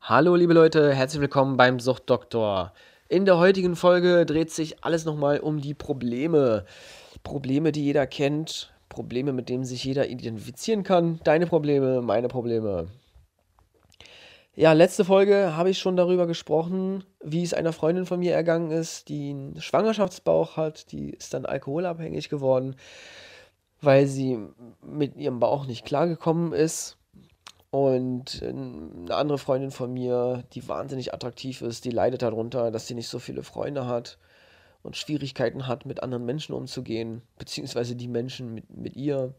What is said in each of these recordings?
Hallo liebe Leute, herzlich willkommen beim Suchtdoktor. In der heutigen Folge dreht sich alles nochmal um die Probleme. Probleme, die jeder kennt, Probleme, mit denen sich jeder identifizieren kann. Deine Probleme, meine Probleme. Ja, letzte Folge habe ich schon darüber gesprochen, wie es einer Freundin von mir ergangen ist, die einen Schwangerschaftsbauch hat, die ist dann alkoholabhängig geworden, weil sie mit ihrem Bauch nicht klargekommen ist. Und eine andere Freundin von mir, die wahnsinnig attraktiv ist, die leidet darunter, dass sie nicht so viele Freunde hat und Schwierigkeiten hat, mit anderen Menschen umzugehen, beziehungsweise die Menschen mit, mit ihr.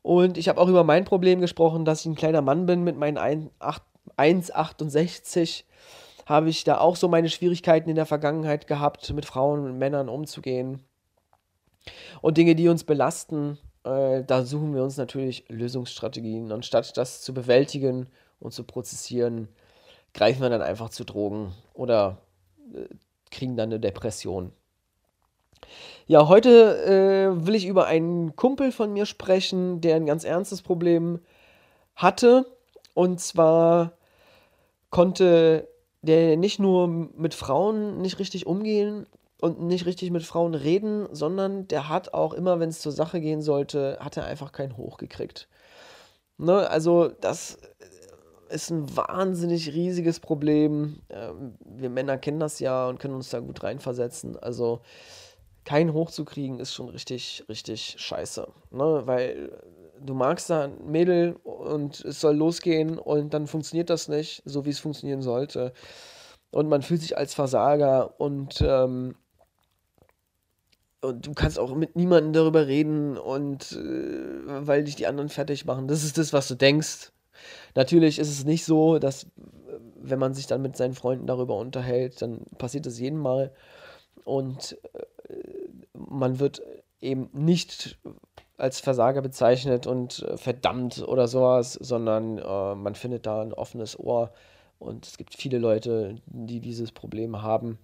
Und ich habe auch über mein Problem gesprochen, dass ich ein kleiner Mann bin mit meinen 1,68. Habe ich da auch so meine Schwierigkeiten in der Vergangenheit gehabt, mit Frauen und Männern umzugehen. Und Dinge, die uns belasten, äh, da suchen wir uns natürlich Lösungsstrategien. Anstatt das zu bewältigen und zu prozessieren, greifen wir dann einfach zu Drogen oder äh, kriegen dann eine Depression. Ja, heute äh, will ich über einen Kumpel von mir sprechen, der ein ganz ernstes Problem hatte. Und zwar konnte der nicht nur mit Frauen nicht richtig umgehen, und nicht richtig mit Frauen reden, sondern der hat auch immer, wenn es zur Sache gehen sollte, hat er einfach keinen hochgekriegt. Ne? Also das ist ein wahnsinnig riesiges Problem. Ähm, wir Männer kennen das ja und können uns da gut reinversetzen. Also keinen hochzukriegen ist schon richtig, richtig scheiße. Ne? Weil du magst da ein Mädel und es soll losgehen und dann funktioniert das nicht, so wie es funktionieren sollte. Und man fühlt sich als Versager und ähm, und du kannst auch mit niemandem darüber reden und äh, weil dich die anderen fertig machen. Das ist das, was du denkst. Natürlich ist es nicht so, dass wenn man sich dann mit seinen Freunden darüber unterhält, dann passiert das jeden Mal und äh, man wird eben nicht als Versager bezeichnet und äh, verdammt oder sowas, sondern äh, man findet da ein offenes Ohr und es gibt viele Leute, die dieses Problem haben.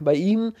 Bei ihm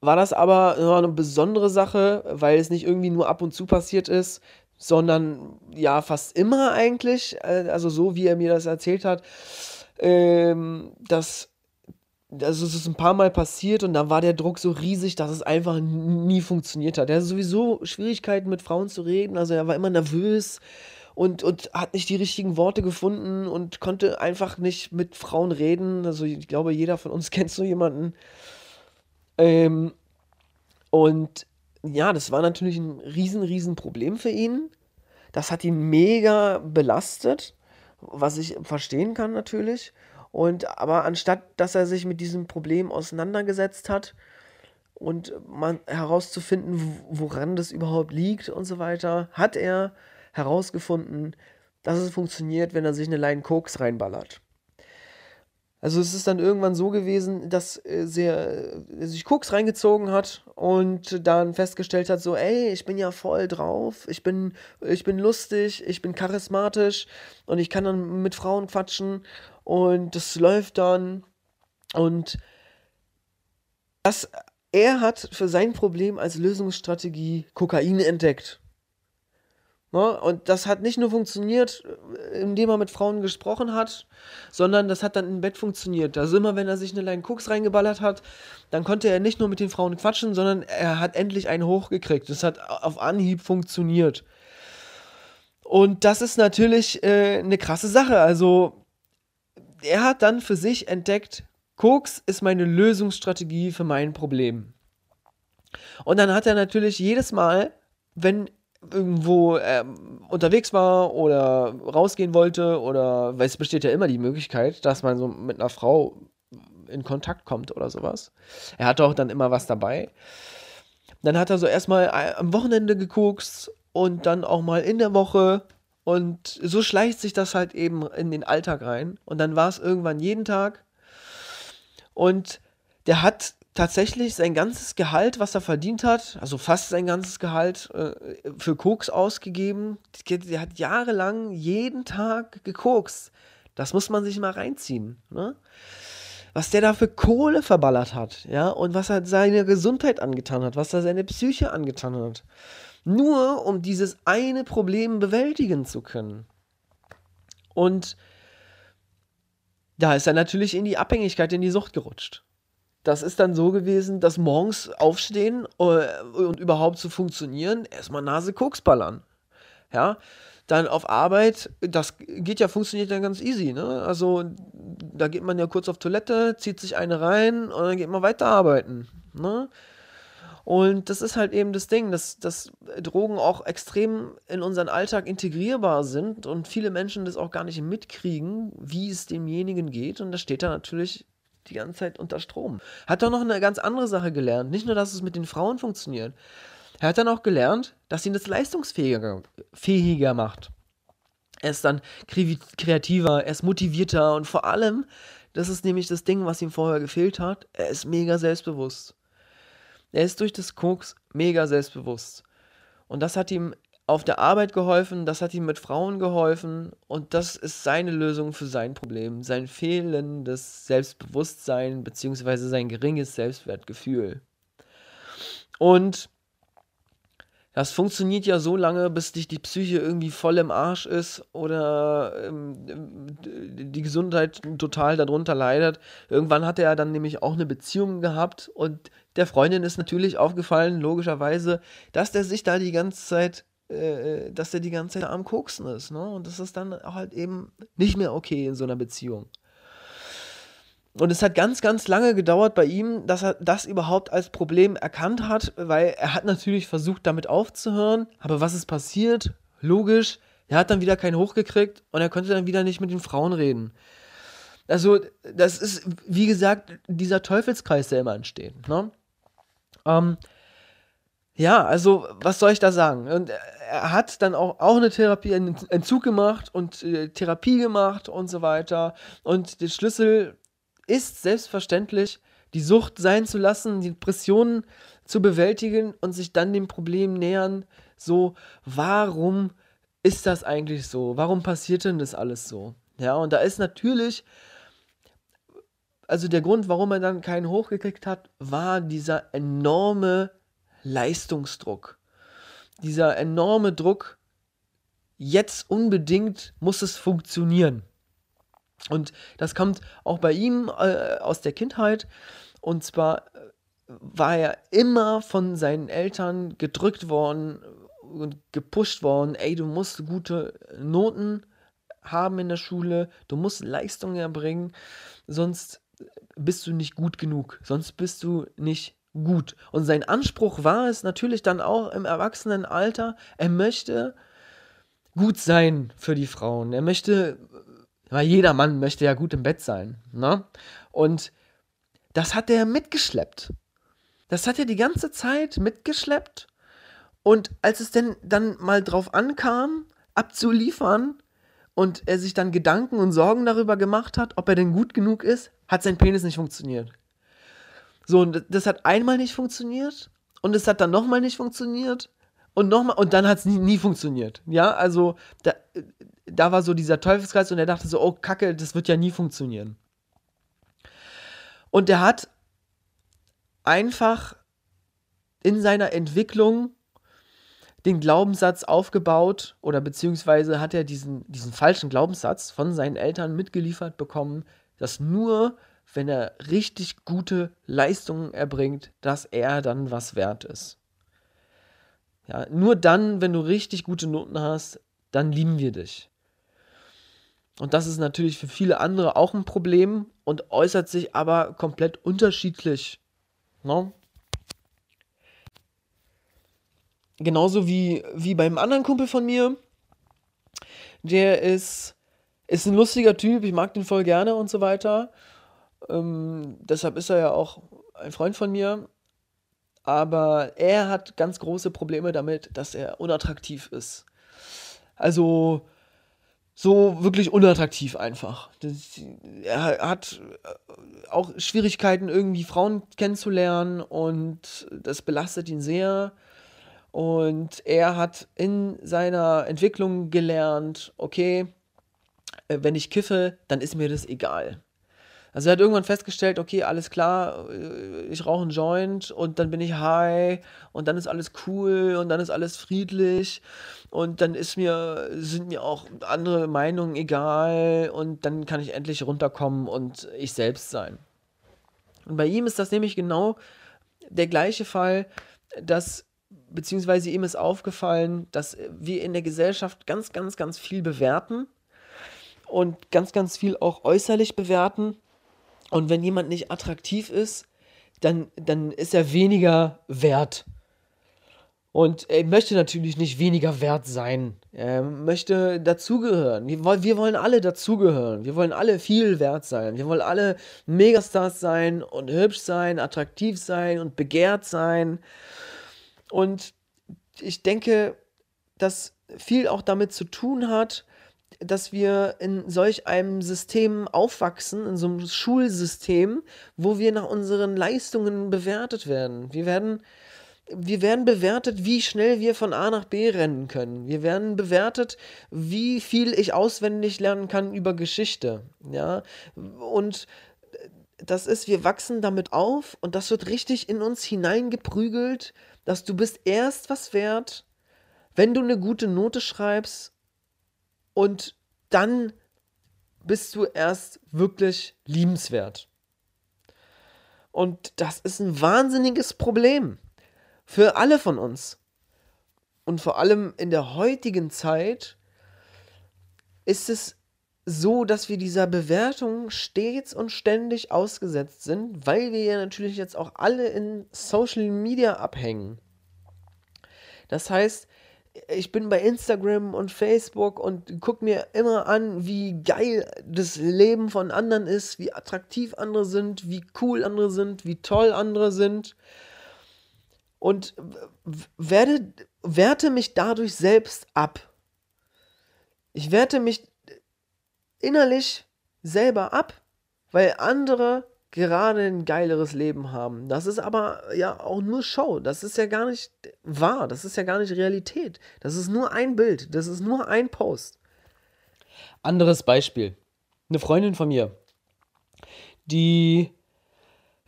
war das aber eine besondere Sache, weil es nicht irgendwie nur ab und zu passiert ist, sondern ja, fast immer eigentlich, äh, also so wie er mir das erzählt hat, ähm, dass also es ist ein paar Mal passiert und da war der Druck so riesig, dass es einfach nie funktioniert hat. Er hatte sowieso Schwierigkeiten mit Frauen zu reden, also er war immer nervös und, und hat nicht die richtigen Worte gefunden und konnte einfach nicht mit Frauen reden. Also ich glaube, jeder von uns kennt so jemanden. Ähm, und ja, das war natürlich ein riesen, riesen Problem für ihn. Das hat ihn mega belastet, was ich verstehen kann natürlich. Und aber anstatt dass er sich mit diesem Problem auseinandergesetzt hat und man herauszufinden, woran das überhaupt liegt und so weiter, hat er herausgefunden, dass es funktioniert, wenn er sich eine Line Koks reinballert. Also es ist dann irgendwann so gewesen, dass äh, sie äh, sich Koks reingezogen hat und dann festgestellt hat, so, ey, ich bin ja voll drauf, ich bin, ich bin lustig, ich bin charismatisch und ich kann dann mit Frauen quatschen und das läuft dann und das, er hat für sein Problem als Lösungsstrategie Kokain entdeckt. Ne? Und das hat nicht nur funktioniert, äh, indem er mit Frauen gesprochen hat, sondern das hat dann im Bett funktioniert. Also immer, wenn er sich eine Line Cooks reingeballert hat, dann konnte er nicht nur mit den Frauen quatschen, sondern er hat endlich einen hochgekriegt. Das hat auf Anhieb funktioniert. Und das ist natürlich äh, eine krasse Sache. Also er hat dann für sich entdeckt, Koks ist meine Lösungsstrategie für mein Problem. Und dann hat er natürlich jedes Mal, wenn irgendwo ähm, unterwegs war oder rausgehen wollte oder weil es besteht ja immer die Möglichkeit, dass man so mit einer Frau in Kontakt kommt oder sowas. Er hatte auch dann immer was dabei. Dann hat er so erstmal äh, am Wochenende geguckt und dann auch mal in der Woche und so schleicht sich das halt eben in den Alltag rein und dann war es irgendwann jeden Tag und der hat tatsächlich sein ganzes Gehalt, was er verdient hat, also fast sein ganzes Gehalt, äh, für Koks ausgegeben. Der hat jahrelang jeden Tag gekokst. Das muss man sich mal reinziehen. Ne? Was der da für Kohle verballert hat, ja, und was er seine Gesundheit angetan hat, was er seine Psyche angetan hat. Nur um dieses eine Problem bewältigen zu können. Und da ist er natürlich in die Abhängigkeit, in die Sucht gerutscht. Das ist dann so gewesen, dass morgens aufstehen äh, und überhaupt zu funktionieren, erstmal Nase Koks ballern. Ja, dann auf Arbeit, das geht ja, funktioniert dann ganz easy, ne? Also, da geht man ja kurz auf Toilette, zieht sich eine rein und dann geht man weiter arbeiten, ne? Und das ist halt eben das Ding, dass, dass Drogen auch extrem in unseren Alltag integrierbar sind und viele Menschen das auch gar nicht mitkriegen, wie es demjenigen geht. Und da steht er natürlich die ganze Zeit unter Strom. Hat doch noch eine ganz andere Sache gelernt. Nicht nur, dass es mit den Frauen funktioniert. Er hat dann auch gelernt, dass ihn das leistungsfähiger fähiger macht. Er ist dann kreativer, er ist motivierter und vor allem, das ist nämlich das Ding, was ihm vorher gefehlt hat, er ist mega selbstbewusst. Er ist durch das Koks mega selbstbewusst. Und das hat ihm auf der Arbeit geholfen, das hat ihm mit Frauen geholfen und das ist seine Lösung für sein Problem, sein fehlendes Selbstbewusstsein bzw. sein geringes Selbstwertgefühl. Und das funktioniert ja so lange, bis dich die Psyche irgendwie voll im Arsch ist oder ähm, die Gesundheit total darunter leidet. Irgendwann hat er dann nämlich auch eine Beziehung gehabt und der Freundin ist natürlich aufgefallen, logischerweise, dass der sich da die ganze Zeit, äh, dass der die ganze Zeit am Koksen ist. Ne? Und das ist dann halt eben nicht mehr okay in so einer Beziehung. Und es hat ganz, ganz lange gedauert bei ihm, dass er das überhaupt als Problem erkannt hat, weil er hat natürlich versucht, damit aufzuhören. Aber was ist passiert? Logisch, er hat dann wieder keinen hochgekriegt und er konnte dann wieder nicht mit den Frauen reden. Also, das ist, wie gesagt, dieser Teufelskreis, der immer entsteht. Ne? Ähm, ja, also, was soll ich da sagen? Und er hat dann auch, auch eine Therapie, einen Entzug gemacht und äh, Therapie gemacht und so weiter. Und der Schlüssel ist selbstverständlich, die Sucht sein zu lassen, die Depressionen zu bewältigen und sich dann dem Problem nähern, so, warum ist das eigentlich so? Warum passiert denn das alles so? Ja, und da ist natürlich, also der Grund, warum er dann keinen hochgekriegt hat, war dieser enorme Leistungsdruck. Dieser enorme Druck, jetzt unbedingt muss es funktionieren. Und das kommt auch bei ihm äh, aus der Kindheit. Und zwar äh, war er immer von seinen Eltern gedrückt worden und gepusht worden, ey, du musst gute Noten haben in der Schule, du musst Leistungen erbringen, sonst bist du nicht gut genug, sonst bist du nicht gut. Und sein Anspruch war es natürlich dann auch im Erwachsenenalter, er möchte gut sein für die Frauen, er möchte weil jeder Mann möchte ja gut im Bett sein. Ne? Und das hat er mitgeschleppt. Das hat er die ganze Zeit mitgeschleppt. Und als es denn dann mal drauf ankam, abzuliefern, und er sich dann Gedanken und Sorgen darüber gemacht hat, ob er denn gut genug ist, hat sein Penis nicht funktioniert. So, und das hat einmal nicht funktioniert und es hat dann nochmal nicht funktioniert und nochmal und dann hat es nie, nie funktioniert. Ja, also da, da war so dieser Teufelskreis und er dachte so, oh Kacke, das wird ja nie funktionieren. Und er hat einfach in seiner Entwicklung den Glaubenssatz aufgebaut oder beziehungsweise hat er diesen, diesen falschen Glaubenssatz von seinen Eltern mitgeliefert bekommen, dass nur wenn er richtig gute Leistungen erbringt, dass er dann was wert ist. Ja, nur dann, wenn du richtig gute Noten hast, dann lieben wir dich. Und das ist natürlich für viele andere auch ein Problem und äußert sich aber komplett unterschiedlich. No? Genauso wie, wie beim anderen Kumpel von mir. Der ist, ist ein lustiger Typ, ich mag den voll gerne und so weiter. Ähm, deshalb ist er ja auch ein Freund von mir. Aber er hat ganz große Probleme damit, dass er unattraktiv ist. Also, so wirklich unattraktiv einfach. Das, er hat äh, auch Schwierigkeiten, irgendwie Frauen kennenzulernen und das belastet ihn sehr. Und er hat in seiner Entwicklung gelernt, okay, äh, wenn ich kiffe, dann ist mir das egal. Also er hat irgendwann festgestellt, okay, alles klar, äh, ich rauche einen Joint und dann bin ich high und dann ist alles cool und dann ist alles friedlich und dann ist mir, sind mir auch andere Meinungen egal und dann kann ich endlich runterkommen und ich selbst sein. Und bei ihm ist das nämlich genau der gleiche Fall, dass beziehungsweise ihm ist aufgefallen, dass wir in der Gesellschaft ganz, ganz, ganz viel bewerten und ganz, ganz viel auch äußerlich bewerten. Und wenn jemand nicht attraktiv ist, dann, dann ist er weniger wert. Und er möchte natürlich nicht weniger wert sein. Er möchte dazugehören. Wir, wir wollen alle dazugehören. Wir wollen alle viel wert sein. Wir wollen alle Megastars sein und hübsch sein, attraktiv sein und begehrt sein. Und ich denke, dass viel auch damit zu tun hat, dass wir in solch einem System aufwachsen, in so einem Schulsystem, wo wir nach unseren Leistungen bewertet werden. Wir werden, wir werden bewertet, wie schnell wir von A nach B rennen können. Wir werden bewertet, wie viel ich auswendig lernen kann über Geschichte. Ja, und das ist, wir wachsen damit auf und das wird richtig in uns hineingeprügelt, dass du bist erst was wert, wenn du eine gute Note schreibst und dann bist du erst wirklich liebenswert. Und das ist ein wahnsinniges Problem für alle von uns. Und vor allem in der heutigen Zeit ist es so, dass wir dieser Bewertung stets und ständig ausgesetzt sind, weil wir ja natürlich jetzt auch alle in Social Media abhängen. Das heißt, ich bin bei Instagram und Facebook und gucke mir immer an, wie geil das Leben von anderen ist, wie attraktiv andere sind, wie cool andere sind, wie toll andere sind. Und werde, werte mich dadurch selbst ab. Ich werte mich innerlich selber ab, weil andere gerade ein geileres Leben haben. Das ist aber ja auch nur Show. Das ist ja gar nicht wahr. Das ist ja gar nicht Realität. Das ist nur ein Bild. Das ist nur ein Post. Anderes Beispiel. Eine Freundin von mir, die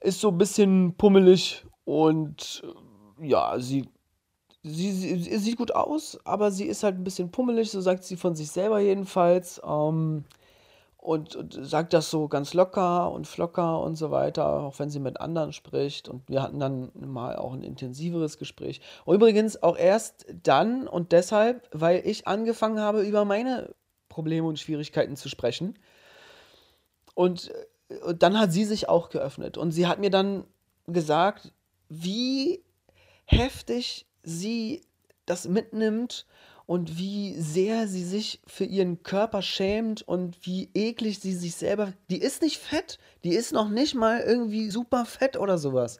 ist so ein bisschen pummelig und ja, sie, sie, sie, sieht gut aus, aber sie ist halt ein bisschen pummelig, so sagt sie von sich selber jedenfalls. Ähm, und, und sagt das so ganz locker und flocker und so weiter, auch wenn sie mit anderen spricht. Und wir hatten dann mal auch ein intensiveres Gespräch. Übrigens auch erst dann und deshalb, weil ich angefangen habe, über meine Probleme und Schwierigkeiten zu sprechen. Und, und dann hat sie sich auch geöffnet. Und sie hat mir dann gesagt, wie heftig sie das mitnimmt und wie sehr sie sich für ihren Körper schämt und wie eklig sie sich selber. Die ist nicht fett, die ist noch nicht mal irgendwie super fett oder sowas,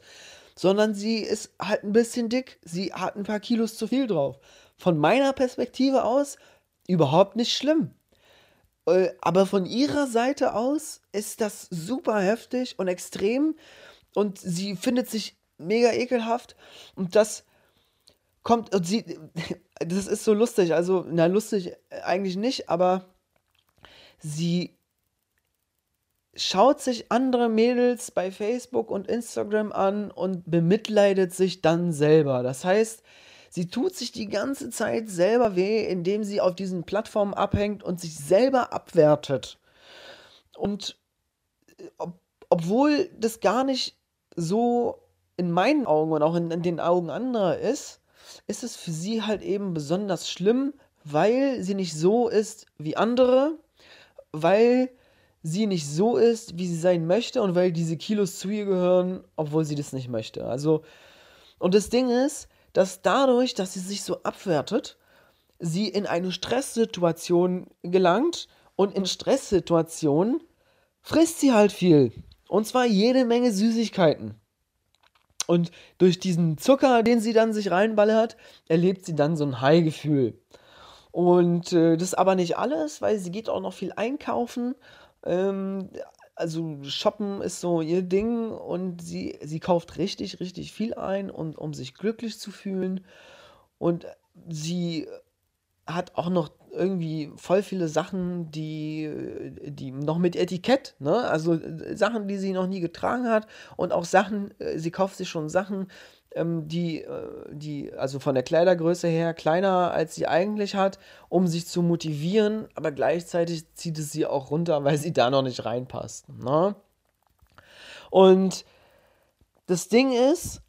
sondern sie ist halt ein bisschen dick, sie hat ein paar Kilos zu viel drauf. Von meiner Perspektive aus überhaupt nicht schlimm. Äh, aber von ihrer Seite aus ist das super heftig und extrem und sie findet sich mega ekelhaft und das kommt und sie das ist so lustig. Also, na, lustig eigentlich nicht, aber sie schaut sich andere Mädels bei Facebook und Instagram an und bemitleidet sich dann selber. Das heißt, sie tut sich die ganze Zeit selber weh, indem sie auf diesen Plattformen abhängt und sich selber abwertet. Und äh, ob, obwohl das gar nicht so in meinen Augen und auch in, in den Augen anderer ist, ist es für sie halt eben besonders schlimm, weil sie nicht so ist wie andere, weil sie nicht so ist, wie sie sein möchte und weil diese Kilos zu ihr gehören, obwohl sie das nicht möchte. Also, und das Ding ist, dass dadurch, dass sie sich so abwertet, sie in eine Stresssituation gelangt und in Stresssituationen frisst sie halt viel. Und zwar jede Menge Süßigkeiten. Und durch diesen Zucker, den sie dann sich reinballert, erlebt sie dann so ein High-Gefühl. Und äh, das ist aber nicht alles, weil sie geht auch noch viel einkaufen. Ähm, also shoppen ist so ihr Ding und sie, sie kauft richtig, richtig viel ein, und, um sich glücklich zu fühlen. Und sie hat auch noch irgendwie voll viele Sachen, die, die noch mit Etikett, ne? Also äh, Sachen, die sie noch nie getragen hat und auch Sachen, äh, sie kauft sich schon Sachen, ähm, die, äh, die, also von der Kleidergröße her kleiner als sie eigentlich hat, um sich zu motivieren, aber gleichzeitig zieht es sie auch runter, weil sie da noch nicht reinpasst. Ne? Und das Ding ist,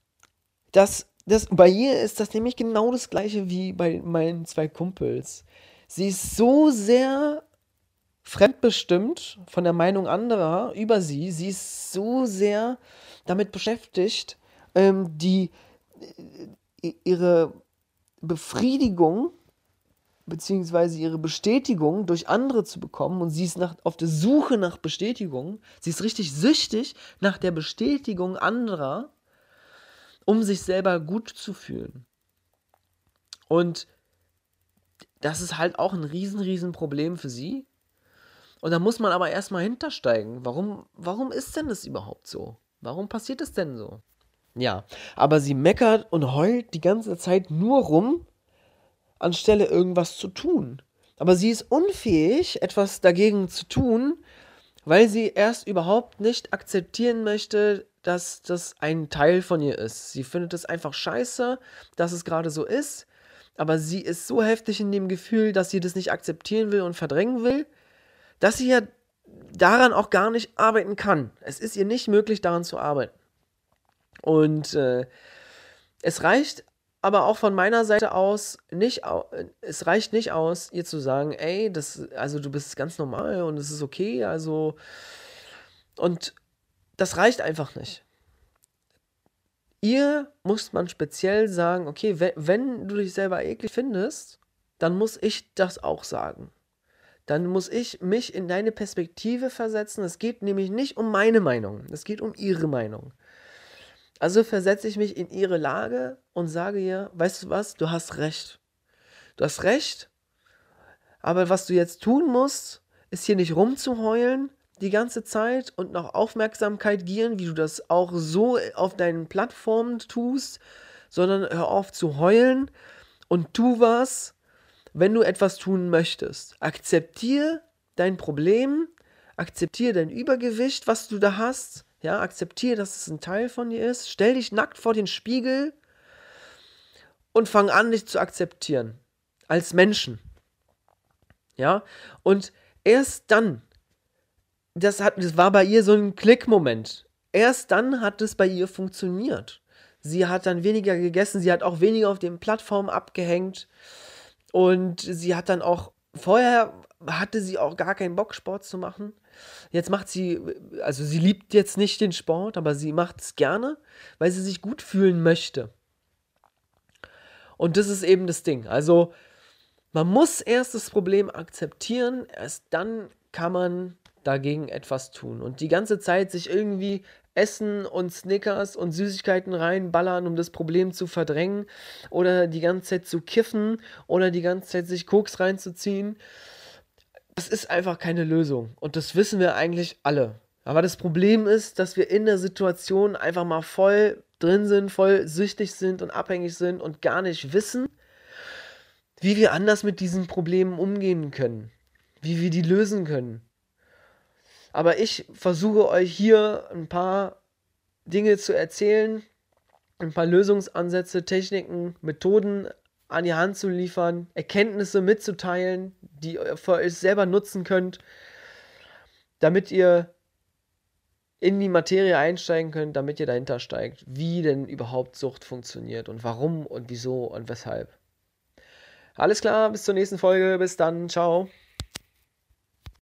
dass das, bei ihr ist das nämlich genau das gleiche wie bei meinen zwei Kumpels. Sie ist so sehr fremdbestimmt von der Meinung anderer über sie. Sie ist so sehr damit beschäftigt, ähm, die äh, ihre Befriedigung beziehungsweise ihre Bestätigung durch andere zu bekommen und sie ist nach, auf der Suche nach Bestätigung. Sie ist richtig süchtig nach der Bestätigung anderer, um sich selber gut zu fühlen. Und das ist halt auch ein riesen, riesen Problem für sie. Und da muss man aber erstmal hintersteigen. Warum, warum ist denn das überhaupt so? Warum passiert es denn so? Ja, aber sie meckert und heult die ganze Zeit nur rum, anstelle irgendwas zu tun. Aber sie ist unfähig, etwas dagegen zu tun, weil sie erst überhaupt nicht akzeptieren möchte, dass das ein Teil von ihr ist. Sie findet es einfach scheiße, dass es gerade so ist, aber sie ist so heftig in dem Gefühl, dass sie das nicht akzeptieren will und verdrängen will, dass sie ja daran auch gar nicht arbeiten kann. Es ist ihr nicht möglich, daran zu arbeiten. Und äh, es reicht aber auch von meiner Seite aus nicht, es reicht nicht aus, ihr zu sagen, ey, das, also du bist ganz normal und es ist okay, also und das reicht einfach nicht. Ihr muss man speziell sagen, okay, wenn, wenn du dich selber eklig findest, dann muss ich das auch sagen. Dann muss ich mich in deine Perspektive versetzen. Es geht nämlich nicht um meine Meinung, es geht um ihre Meinung. Also versetze ich mich in ihre Lage und sage ihr, weißt du was, du hast recht. Du hast recht, aber was du jetzt tun musst, ist hier nicht rumzuheulen die ganze Zeit und nach Aufmerksamkeit gieren, wie du das auch so auf deinen Plattformen tust, sondern hör auf zu heulen und tu was, wenn du etwas tun möchtest. Akzeptiere dein Problem, akzeptiere dein Übergewicht, was du da hast ja, akzeptiere, dass es ein Teil von dir ist. Stell dich nackt vor den Spiegel und fang an, dich zu akzeptieren. Als Menschen. Ja, und erst dann, das, hat, das war bei ihr so ein Klickmoment. Erst dann hat es bei ihr funktioniert. Sie hat dann weniger gegessen, sie hat auch weniger auf den Plattformen abgehängt und sie hat dann auch, vorher hatte sie auch gar keinen Bock, Sport zu machen. Jetzt macht sie, also sie liebt jetzt nicht den Sport, aber sie macht es gerne, weil sie sich gut fühlen möchte. Und das ist eben das Ding. Also man muss erst das Problem akzeptieren, erst dann kann man dagegen etwas tun. Und die ganze Zeit sich irgendwie Essen und Snickers und Süßigkeiten reinballern, um das Problem zu verdrängen, oder die ganze Zeit zu kiffen oder die ganze Zeit sich Koks reinzuziehen das ist einfach keine Lösung. Und das wissen wir eigentlich alle. Aber das Problem ist, dass wir in der Situation einfach mal voll drin sind, voll süchtig sind und abhängig sind und gar nicht wissen, wie wir anders mit diesen Problemen umgehen können, wie wir die lösen können. Aber ich versuche euch hier ein paar Dinge zu erzählen, ein paar Lösungsansätze, Techniken, Methoden an die Hand zu liefern, Erkenntnisse mitzuteilen, die ihr für euch selber nutzen könnt, damit ihr in die Materie einsteigen könnt, damit ihr dahinter steigt, wie denn überhaupt Sucht funktioniert und warum und wieso und weshalb. Alles klar, bis zur nächsten Folge, bis dann, ciao.